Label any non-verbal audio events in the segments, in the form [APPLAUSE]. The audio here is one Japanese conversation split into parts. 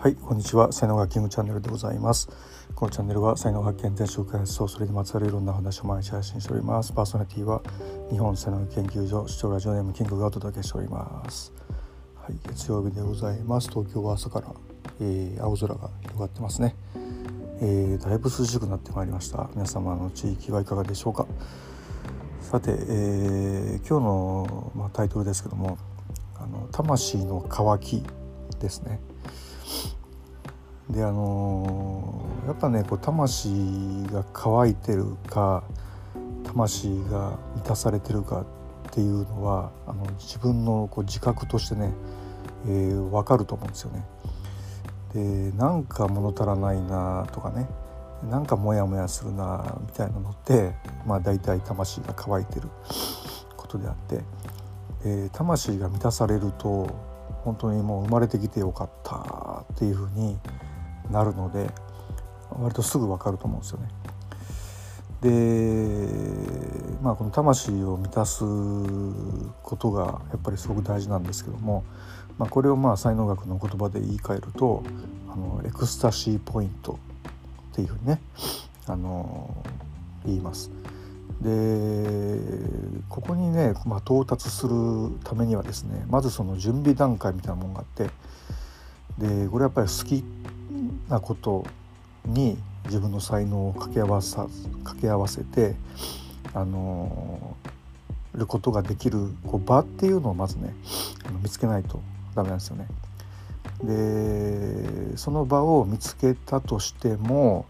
はい、こんにちは。才能学キングチャンネルでございます。このチャンネルは才能発見、転職開発とそれにまつわるいろんな話を毎日配信しております。パーソナリティは日本才能研究所視聴ラジオネームキングがお届けしております。はい、月曜日でございます。東京は朝から、えー、青空が広がってますね。えー、だいぶ涼しくなってまいりました。皆様の地域はいかがでしょうか。さて、えー、今日の、まあ、タイトルですけども、あの魂の渇きですね。であの、やっぱねこう魂が乾いてるか魂が満たされてるかっていうのはあの自分のこう自覚としてね、えー、分かると思うんですよね。でなんか物足らないなとかねなんかモヤモヤするなみたいなのってまあ大体魂が乾いてることであって、え魂が満たされると本当にもう生まれてきてよかったっていうふうになるので割とすぐ分かると思うんですよね。でまあこの魂を満たすことがやっぱりすごく大事なんですけども、まあ、これをまあ才能学の言葉で言い換えるとあのエクスタシーポイントっていうふうにねあの言います。でここにね、まあ、到達するためにはですねまずその準備段階みたいなものがあってでこれやっぱり好きなことに自分の才能を掛け合わさ掛け合わせてあのることができるこう場っていうのをまずね見つけないとダメなんですよね。でその場を見つけたとしても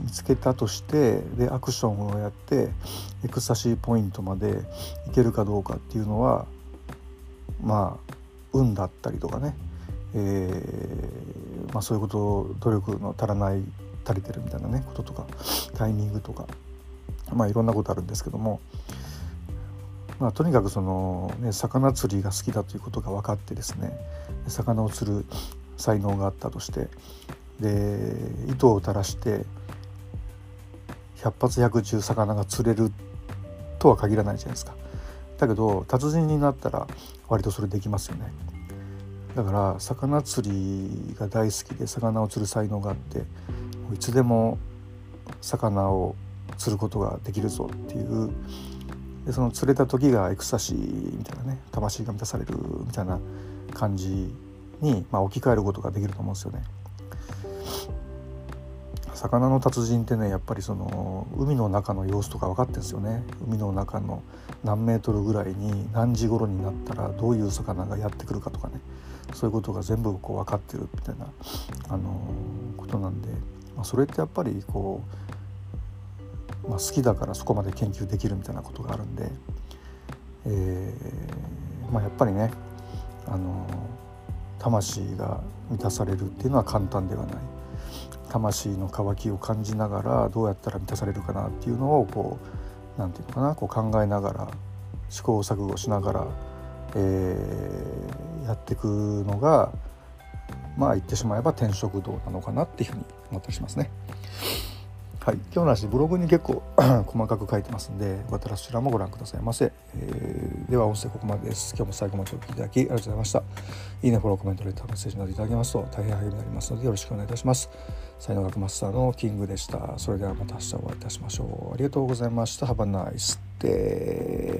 見つけたとしてでアクションをやってエクスタシーポイントまでいけるかどうかっていうのはまあ運だったりとかねえー、まあ、そういうことを努力の足らない足りてるみたいなねこととかタイミングとかまあいろんなことあるんですけども、まあ、とにかくその、ね、魚釣りが好きだということが分かってですね魚を釣る才能があったとしてで糸を垂らして百発百中魚が釣れるとは限らないじゃないですか。だけど達人になったら割とそれできますよね。だから魚釣りが大好きで魚を釣る才能があっていつでも魚を釣ることができるぞっていう。でその釣れた時がエクサシーみたいなね魂が満たされるみたいな感じに、まあ、置き換えることができると思うんですよね。魚の達人ってねやっぱりその海の中の様子とか分かってんですよね。海の中の何メートルぐらいに何時頃になったらどういう魚がやってくるかとかね。そういうことが全部こう分かってるみたいな、あのー、ことなんで、まあ、それってやっぱりこう、まあ、好きだからそこまで研究できるみたいなことがあるんで、えーまあ、やっぱりね、あのー、魂が満たされるっていうのは簡単ではない。魂の渇きを感じながらどうやったら満たされるかなっていうのをこう何て言うのかなこう考えながら試行錯誤しながら、えー、やっていくのがまあ言ってしまえば転職道なのかなっていうふうに思ったりしますね。はい、今日の話ブログに結構 [COUGHS] 細かく書いてますんでよかったらそちらもご覧くださいませ、えー、では音声ここまでです。今日も最後までお聴きいただきありがとうございました。いいねフォローコメントレターメッセージなどいただけますと大変励みになりますのでよろしくお願いいたします。才能学マスターのキングでした。それではまた明日お会いいたしましょう。ありがとうございました。Have a nice day